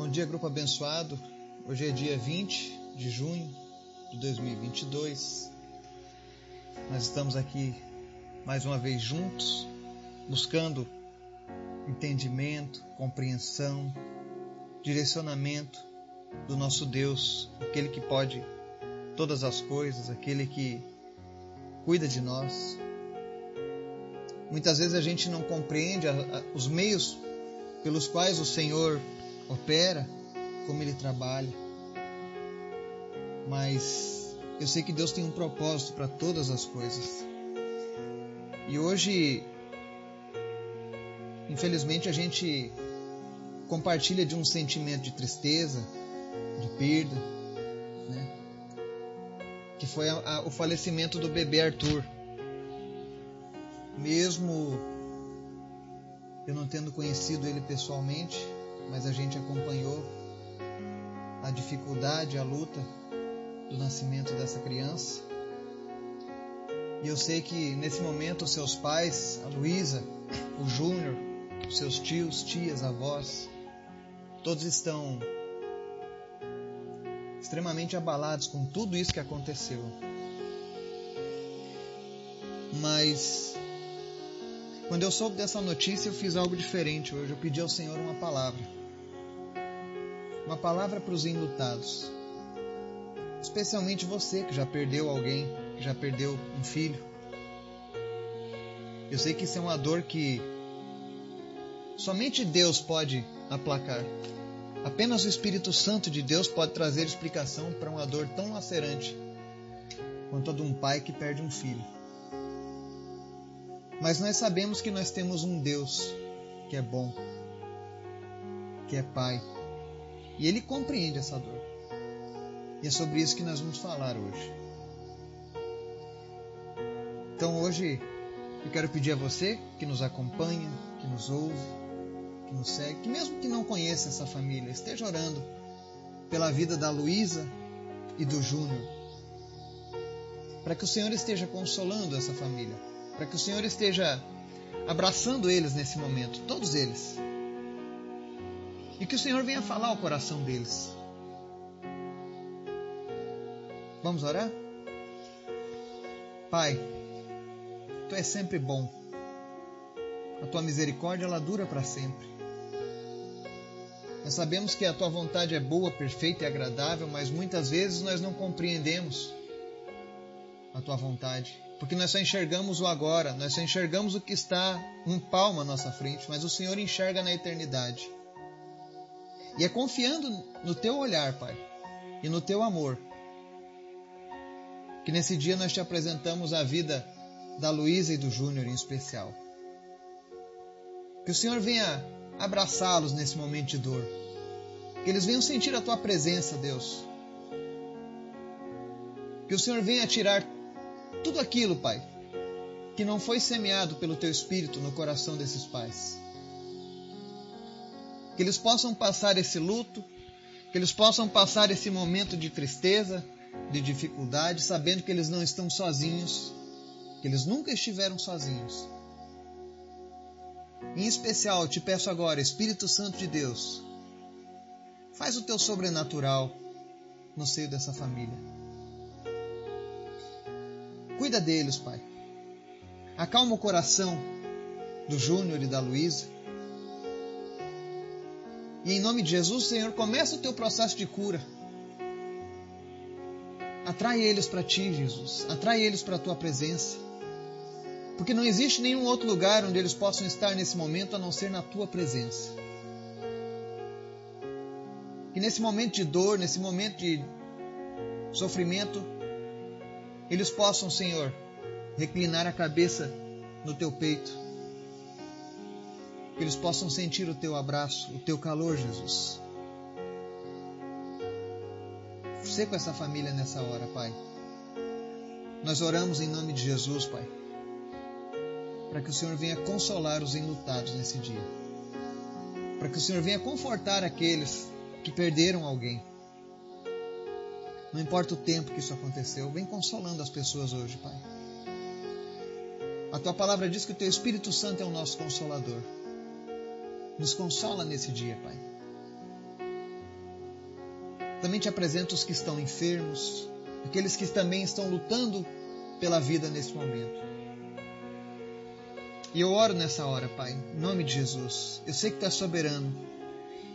Bom dia, grupo abençoado. Hoje é dia 20 de junho de 2022. Nós estamos aqui mais uma vez juntos, buscando entendimento, compreensão, direcionamento do nosso Deus, aquele que pode todas as coisas, aquele que cuida de nós. Muitas vezes a gente não compreende os meios pelos quais o Senhor opera, como Ele trabalha. Mas eu sei que Deus tem um propósito para todas as coisas. E hoje, infelizmente, a gente compartilha de um sentimento de tristeza, de perda, né? que foi a, a, o falecimento do bebê Arthur. Mesmo eu não tendo conhecido ele pessoalmente, mas a gente acompanhou a dificuldade, a luta do nascimento dessa criança. E eu sei que nesse momento os seus pais, a Luísa, o Júnior, os seus tios, tias, avós, todos estão extremamente abalados com tudo isso que aconteceu. Mas quando eu soube dessa notícia, eu fiz algo diferente hoje. Eu pedi ao Senhor uma palavra. Uma palavra para os enlutados. Especialmente você que já perdeu alguém, que já perdeu um filho. Eu sei que isso é uma dor que somente Deus pode aplacar. Apenas o Espírito Santo de Deus pode trazer explicação para uma dor tão lacerante quanto a de um pai que perde um filho. Mas nós sabemos que nós temos um Deus que é bom, que é Pai, e Ele compreende essa dor. E é sobre isso que nós vamos falar hoje. Então hoje eu quero pedir a você que nos acompanha, que nos ouve, que nos segue, que mesmo que não conheça essa família, esteja orando pela vida da Luísa e do Júnior, para que o Senhor esteja consolando essa família, para que o Senhor esteja abraçando eles nesse momento, todos eles. E que o Senhor venha falar ao coração deles. Vamos orar? Pai, Tu és sempre bom. A Tua misericórdia ela dura para sempre. Nós sabemos que a tua vontade é boa, perfeita e agradável, mas muitas vezes nós não compreendemos a tua vontade, porque nós só enxergamos o agora, nós só enxergamos o que está um palmo à nossa frente, mas o Senhor enxerga na eternidade. E é confiando no teu olhar, Pai, e no teu amor, que nesse dia nós te apresentamos a vida da Luísa e do Júnior em especial. Que o Senhor venha abraçá-los nesse momento de dor. Que eles venham sentir a tua presença, Deus. Que o Senhor venha tirar tudo aquilo, Pai, que não foi semeado pelo teu espírito no coração desses pais. Que eles possam passar esse luto, que eles possam passar esse momento de tristeza, de dificuldade, sabendo que eles não estão sozinhos, que eles nunca estiveram sozinhos em especial, te peço agora, Espírito Santo de Deus, faz o teu sobrenatural no seio dessa família. Cuida deles, Pai. Acalma o coração do Júnior e da Luísa. E em nome de Jesus, Senhor, começa o teu processo de cura. Atrai eles para ti, Jesus. Atrai eles para a tua presença porque não existe nenhum outro lugar onde eles possam estar nesse momento a não ser na tua presença. Que nesse momento de dor, nesse momento de sofrimento, eles possam, Senhor, reclinar a cabeça no teu peito. Que eles possam sentir o teu abraço, o teu calor, Jesus. Ser com essa família nessa hora, Pai. Nós oramos em nome de Jesus, Pai para que o Senhor venha consolar os enlutados nesse dia. Para que o Senhor venha confortar aqueles que perderam alguém. Não importa o tempo que isso aconteceu, vem consolando as pessoas hoje, Pai. A tua palavra diz que o teu Espírito Santo é o nosso consolador. Nos consola nesse dia, Pai. Também te apresento os que estão enfermos, aqueles que também estão lutando pela vida nesse momento. E eu oro nessa hora, Pai, em nome de Jesus. Eu sei que Tu és soberano.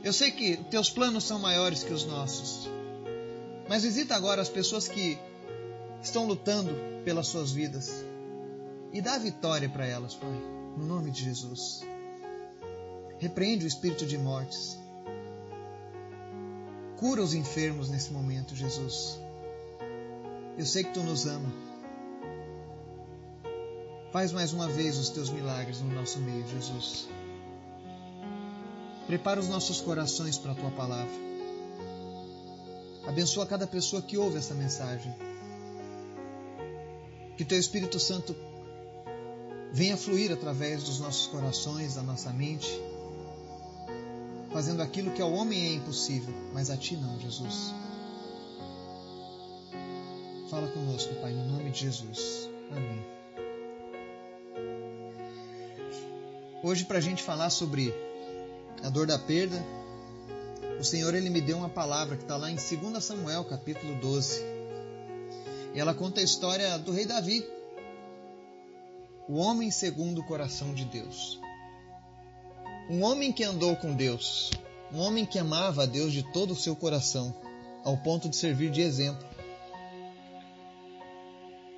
Eu sei que Teus planos são maiores que os nossos. Mas visita agora as pessoas que estão lutando pelas suas vidas e dá vitória para elas, Pai, no nome de Jesus. Repreende o espírito de mortes. Cura os enfermos nesse momento, Jesus. Eu sei que tu nos ama. Faz mais uma vez os teus milagres no nosso meio, Jesus. Prepara os nossos corações para a tua palavra. Abençoa cada pessoa que ouve essa mensagem. Que teu Espírito Santo venha fluir através dos nossos corações, da nossa mente, fazendo aquilo que ao homem é impossível, mas a ti não, Jesus. Fala conosco, Pai, no nome de Jesus. Amém. Hoje, para a gente falar sobre a dor da perda, o Senhor ele me deu uma palavra que está lá em 2 Samuel, capítulo 12. E ela conta a história do rei Davi, o homem segundo o coração de Deus. Um homem que andou com Deus, um homem que amava a Deus de todo o seu coração, ao ponto de servir de exemplo.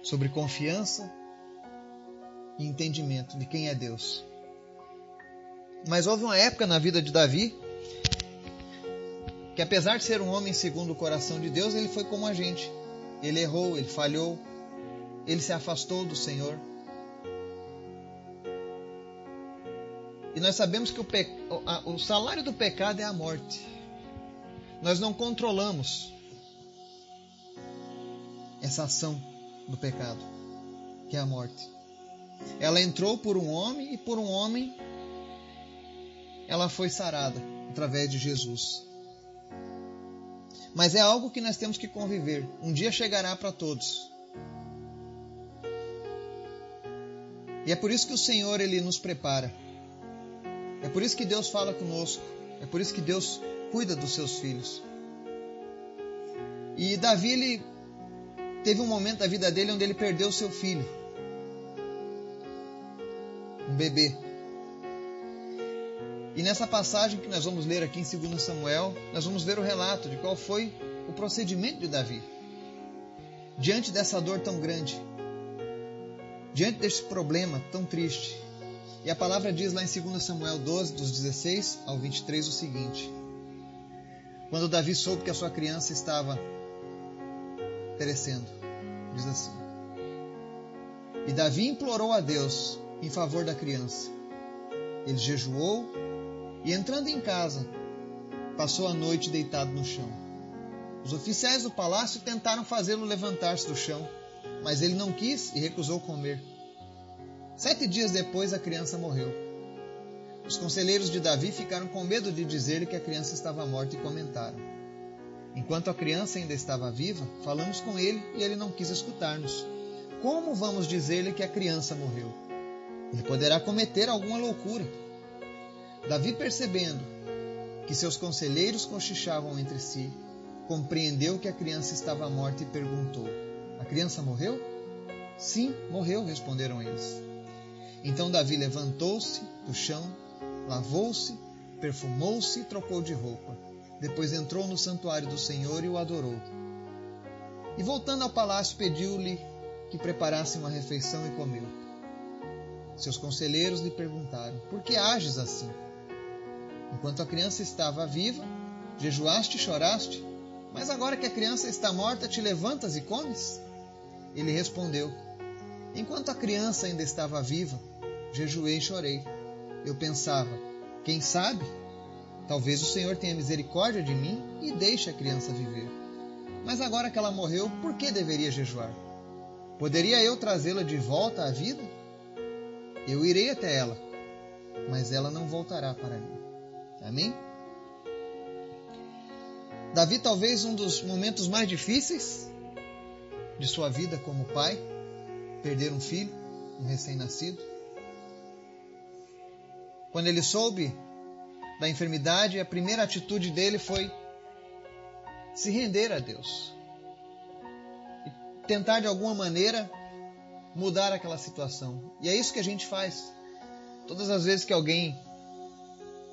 Sobre confiança e entendimento de quem é Deus. Mas houve uma época na vida de Davi que, apesar de ser um homem segundo o coração de Deus, ele foi como a gente. Ele errou, ele falhou, ele se afastou do Senhor. E nós sabemos que o, pe... o salário do pecado é a morte. Nós não controlamos essa ação do pecado, que é a morte. Ela entrou por um homem e por um homem ela foi sarada através de Jesus. Mas é algo que nós temos que conviver. Um dia chegará para todos. E é por isso que o Senhor ele nos prepara. É por isso que Deus fala conosco. É por isso que Deus cuida dos seus filhos. E Davi ele teve um momento da vida dele onde ele perdeu seu filho. Um bebê. E nessa passagem que nós vamos ler aqui em 2 Samuel, nós vamos ver o relato de qual foi o procedimento de Davi. Diante dessa dor tão grande, diante desse problema tão triste, e a palavra diz lá em 2 Samuel 12, dos 16 ao 23, o seguinte: Quando Davi soube que a sua criança estava perecendo, diz assim: E Davi implorou a Deus em favor da criança. Ele jejuou e, entrando em casa, passou a noite deitado no chão. Os oficiais do palácio tentaram fazê-lo levantar-se do chão, mas ele não quis e recusou comer. Sete dias depois, a criança morreu. Os conselheiros de Davi ficaram com medo de dizer-lhe que a criança estava morta e comentaram: Enquanto a criança ainda estava viva, falamos com ele e ele não quis escutar-nos. Como vamos dizer-lhe que a criança morreu? Ele poderá cometer alguma loucura. Davi, percebendo que seus conselheiros cochichavam entre si, compreendeu que a criança estava morta e perguntou: A criança morreu? Sim, morreu, responderam eles. Então Davi levantou-se do chão, lavou-se, perfumou-se e trocou de roupa. Depois entrou no santuário do Senhor e o adorou. E voltando ao palácio, pediu-lhe que preparasse uma refeição e comeu. Seus conselheiros lhe perguntaram: Por que ages assim? Enquanto a criança estava viva, jejuaste e choraste, mas agora que a criança está morta, te levantas e comes? Ele respondeu: Enquanto a criança ainda estava viva, jejuei e chorei. Eu pensava: quem sabe? Talvez o Senhor tenha misericórdia de mim e deixe a criança viver. Mas agora que ela morreu, por que deveria jejuar? Poderia eu trazê-la de volta à vida? Eu irei até ela, mas ela não voltará para mim. Amém? Davi, talvez um dos momentos mais difíceis de sua vida como pai, perder um filho, um recém-nascido. Quando ele soube da enfermidade, a primeira atitude dele foi se render a Deus e tentar de alguma maneira mudar aquela situação. E é isso que a gente faz. Todas as vezes que alguém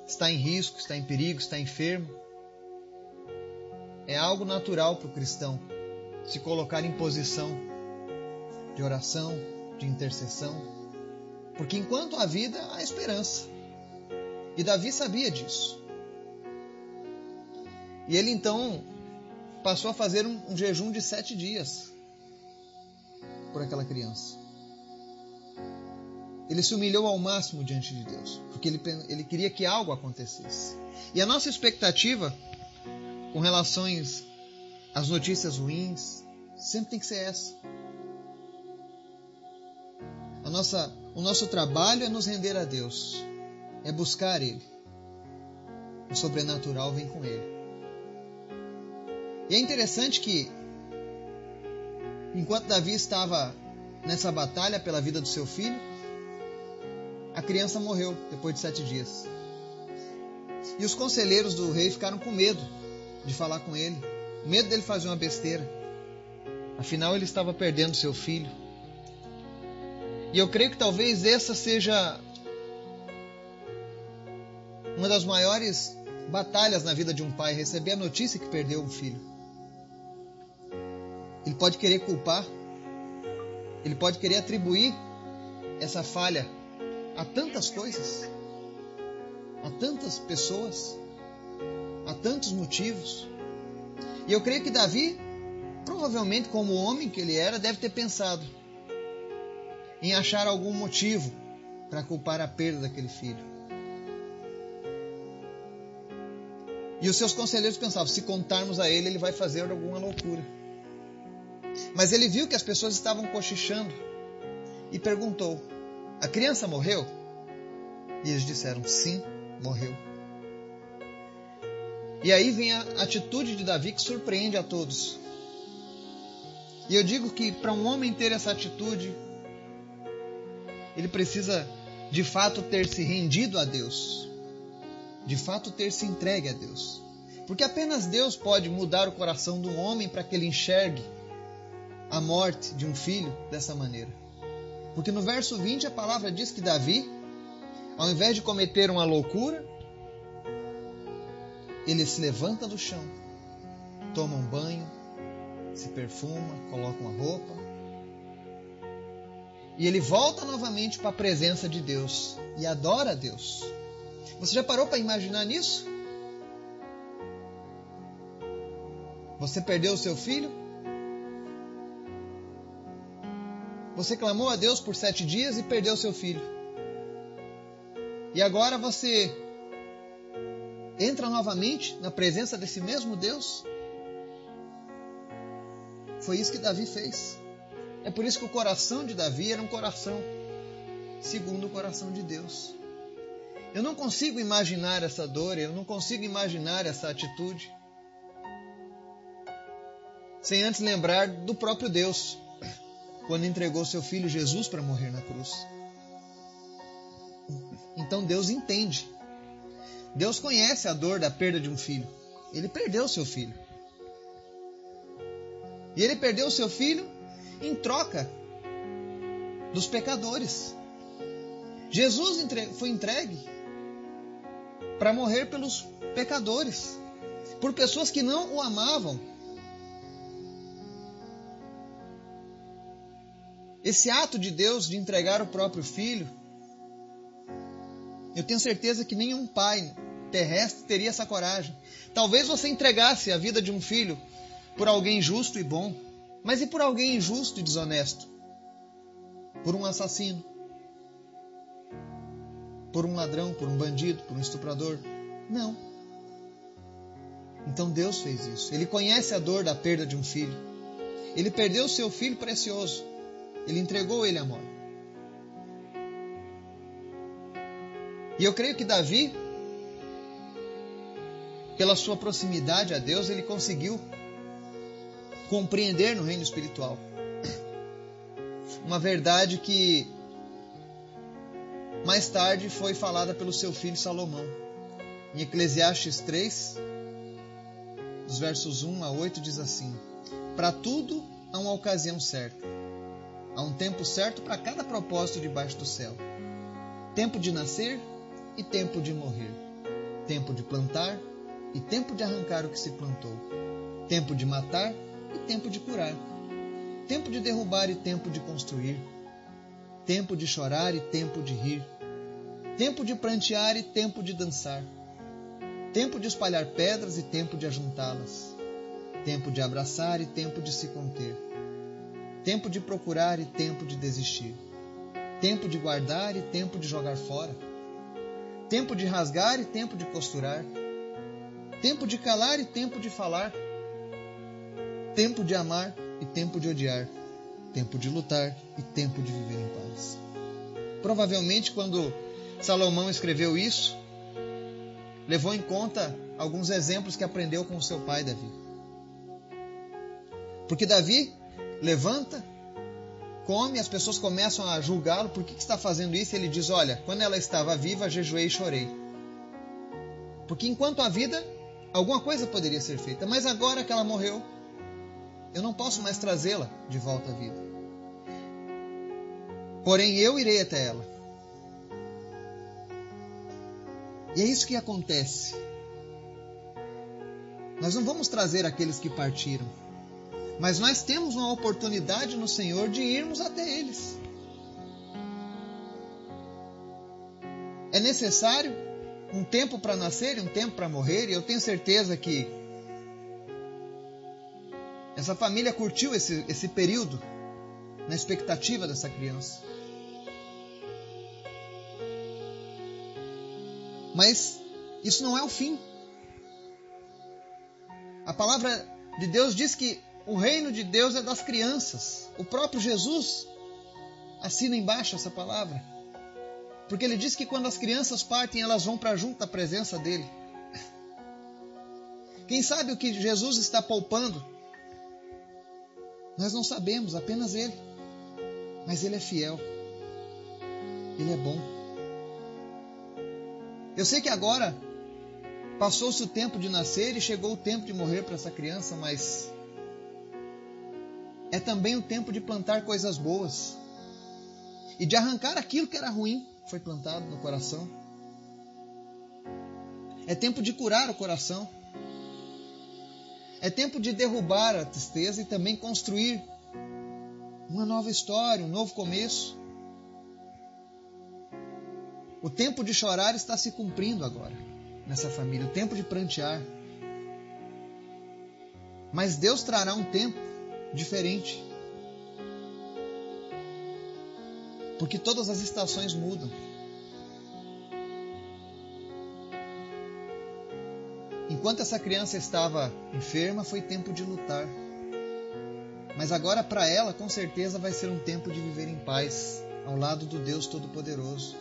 está em risco, está em perigo, está enfermo, é algo natural para o cristão se colocar em posição de oração, de intercessão, porque enquanto há vida, há esperança. E Davi sabia disso. E ele então passou a fazer um, um jejum de sete dias por aquela criança. Ele se humilhou ao máximo diante de Deus, porque ele, ele queria que algo acontecesse. E a nossa expectativa com relações às notícias ruins sempre tem que ser essa. A nossa, o nosso trabalho é nos render a Deus, é buscar Ele. O sobrenatural vem com Ele. E é interessante que, enquanto Davi estava nessa batalha pela vida do seu filho, a criança morreu depois de sete dias. E os conselheiros do rei ficaram com medo de falar com ele, medo dele fazer uma besteira. Afinal, ele estava perdendo seu filho. E eu creio que talvez essa seja uma das maiores batalhas na vida de um pai, receber a notícia que perdeu um filho. Ele pode querer culpar, ele pode querer atribuir essa falha a tantas coisas, a tantas pessoas, a tantos motivos. E eu creio que Davi, provavelmente como homem que ele era, deve ter pensado em achar algum motivo para culpar a perda daquele filho. E os seus conselheiros pensavam: se contarmos a ele, ele vai fazer alguma loucura. Mas ele viu que as pessoas estavam cochichando e perguntou: A criança morreu? E eles disseram: Sim, morreu. E aí vem a atitude de Davi que surpreende a todos. E eu digo que para um homem ter essa atitude, ele precisa de fato ter se rendido a Deus, de fato ter se entregue a Deus. Porque apenas Deus pode mudar o coração um homem para que ele enxergue a morte de um filho dessa maneira. Porque no verso 20 a palavra diz que Davi, ao invés de cometer uma loucura, ele se levanta do chão, toma um banho, se perfuma, coloca uma roupa e ele volta novamente para a presença de Deus e adora a Deus. Você já parou para imaginar nisso? Você perdeu o seu filho? Você clamou a Deus por sete dias e perdeu seu filho. E agora você entra novamente na presença desse mesmo Deus? Foi isso que Davi fez. É por isso que o coração de Davi era um coração segundo o coração de Deus. Eu não consigo imaginar essa dor, eu não consigo imaginar essa atitude sem antes lembrar do próprio Deus quando entregou seu filho Jesus para morrer na cruz. Então Deus entende. Deus conhece a dor da perda de um filho. Ele perdeu seu filho. E ele perdeu seu filho em troca dos pecadores. Jesus foi entregue para morrer pelos pecadores, por pessoas que não o amavam, Esse ato de Deus de entregar o próprio filho, eu tenho certeza que nenhum pai terrestre teria essa coragem. Talvez você entregasse a vida de um filho por alguém justo e bom, mas e por alguém injusto e desonesto? Por um assassino? Por um ladrão, por um bandido, por um estuprador? Não. Então Deus fez isso. Ele conhece a dor da perda de um filho. Ele perdeu seu filho precioso. Ele entregou ele à morte. E eu creio que Davi, pela sua proximidade a Deus, ele conseguiu compreender no reino espiritual uma verdade que mais tarde foi falada pelo seu filho Salomão. Em Eclesiastes 3, dos versos 1 a 8, diz assim: Para tudo há uma ocasião certa. Há um tempo certo para cada propósito debaixo do céu. Tempo de nascer e tempo de morrer. Tempo de plantar e tempo de arrancar o que se plantou. Tempo de matar e tempo de curar. Tempo de derrubar e tempo de construir. Tempo de chorar e tempo de rir. Tempo de prantear e tempo de dançar. Tempo de espalhar pedras e tempo de ajuntá-las. Tempo de abraçar e tempo de se conter. Tempo de procurar e tempo de desistir. Tempo de guardar e tempo de jogar fora. Tempo de rasgar e tempo de costurar. Tempo de calar e tempo de falar. Tempo de amar e tempo de odiar. Tempo de lutar e tempo de viver em paz. Provavelmente, quando Salomão escreveu isso, levou em conta alguns exemplos que aprendeu com seu pai Davi. Porque Davi levanta, come, as pessoas começam a julgá-lo, por que, que está fazendo isso? Ele diz: Olha, quando ela estava viva, jejuei e chorei. Porque enquanto a vida, alguma coisa poderia ser feita, mas agora que ela morreu, eu não posso mais trazê-la de volta à vida. Porém, eu irei até ela. E é isso que acontece. Nós não vamos trazer aqueles que partiram, mas nós temos uma oportunidade no Senhor de irmos até eles. É necessário um tempo para nascer e um tempo para morrer, e eu tenho certeza que essa família curtiu esse, esse período na expectativa dessa criança. Mas isso não é o fim. A palavra de Deus diz que o reino de Deus é das crianças. O próprio Jesus assina embaixo essa palavra. Porque ele diz que quando as crianças partem, elas vão para junto da presença dele. Quem sabe o que Jesus está poupando? Nós não sabemos, apenas ele. Mas ele é fiel. Ele é bom. Eu sei que agora passou-se o tempo de nascer e chegou o tempo de morrer para essa criança, mas é também o tempo de plantar coisas boas e de arrancar aquilo que era ruim, foi plantado no coração. É tempo de curar o coração. É tempo de derrubar a tristeza e também construir uma nova história, um novo começo. O tempo de chorar está se cumprindo agora nessa família, o tempo de prantear. Mas Deus trará um tempo diferente. Porque todas as estações mudam. Enquanto essa criança estava enferma, foi tempo de lutar. Mas agora, para ela, com certeza vai ser um tempo de viver em paz, ao lado do Deus Todo-Poderoso.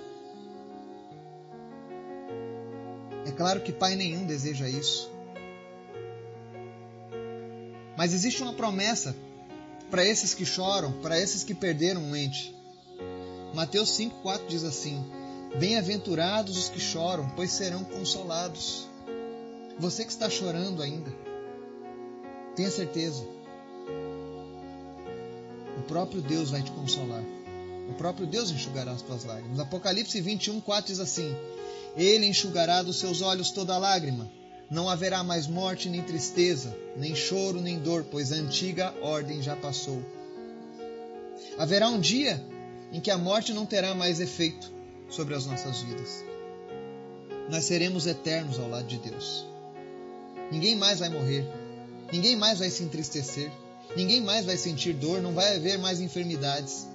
É claro que pai nenhum deseja isso. Mas existe uma promessa para esses que choram, para esses que perderam um ente. Mateus 5,4 diz assim: Bem-aventurados os que choram, pois serão consolados. Você que está chorando ainda, tenha certeza, o próprio Deus vai te consolar. O próprio Deus enxugará as tuas lágrimas. Apocalipse 21, 4 diz assim: Ele enxugará dos seus olhos toda lágrima não haverá mais morte, nem tristeza, nem choro, nem dor, pois a antiga ordem já passou. Haverá um dia em que a morte não terá mais efeito sobre as nossas vidas. Nós seremos eternos ao lado de Deus. Ninguém mais vai morrer, ninguém mais vai se entristecer, ninguém mais vai sentir dor, não vai haver mais enfermidades,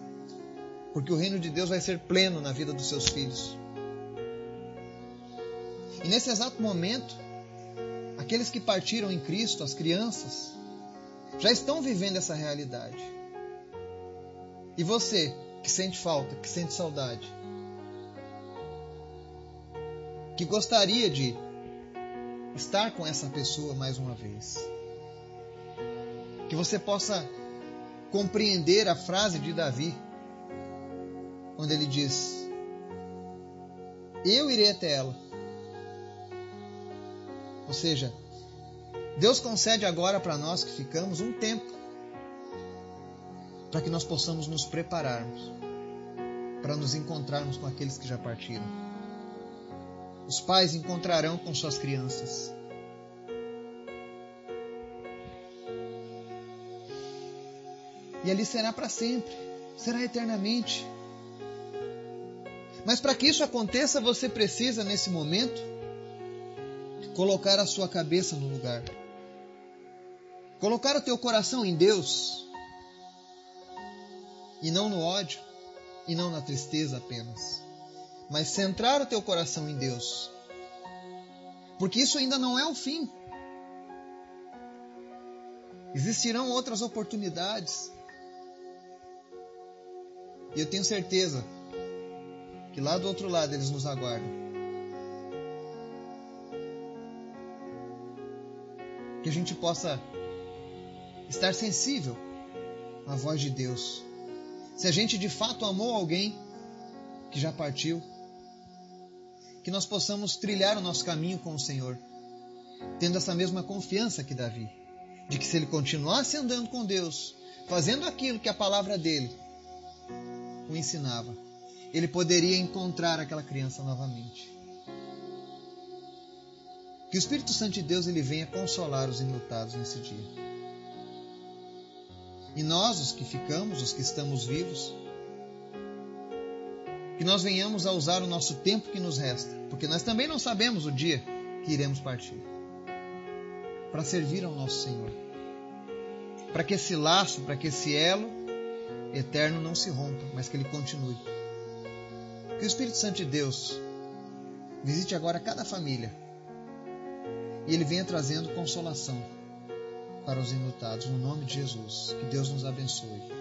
porque o reino de Deus vai ser pleno na vida dos seus filhos. E nesse exato momento, Aqueles que partiram em Cristo, as crianças, já estão vivendo essa realidade. E você, que sente falta, que sente saudade, que gostaria de estar com essa pessoa mais uma vez, que você possa compreender a frase de Davi, quando ele diz: Eu irei até ela ou seja, Deus concede agora para nós que ficamos um tempo para que nós possamos nos prepararmos para nos encontrarmos com aqueles que já partiram. Os pais encontrarão com suas crianças. E ali será para sempre, será eternamente. Mas para que isso aconteça, você precisa, nesse momento, colocar a sua cabeça no lugar. Colocar o teu coração em Deus e não no ódio e não na tristeza apenas, mas centrar o teu coração em Deus. Porque isso ainda não é o fim. Existirão outras oportunidades. E eu tenho certeza que lá do outro lado eles nos aguardam. Que a gente possa estar sensível à voz de Deus. Se a gente de fato amou alguém que já partiu, que nós possamos trilhar o nosso caminho com o Senhor, tendo essa mesma confiança que Davi, de que se ele continuasse andando com Deus, fazendo aquilo que a palavra dele o ensinava, ele poderia encontrar aquela criança novamente. Que o Espírito Santo de Deus ele venha consolar os enlutados nesse dia. E nós, os que ficamos, os que estamos vivos, que nós venhamos a usar o nosso tempo que nos resta, porque nós também não sabemos o dia que iremos partir, para servir ao nosso Senhor. Para que esse laço, para que esse elo eterno não se rompa, mas que ele continue. Que o Espírito Santo de Deus visite agora cada família e ele venha trazendo consolação para os enlutados, no nome de Jesus. Que Deus nos abençoe.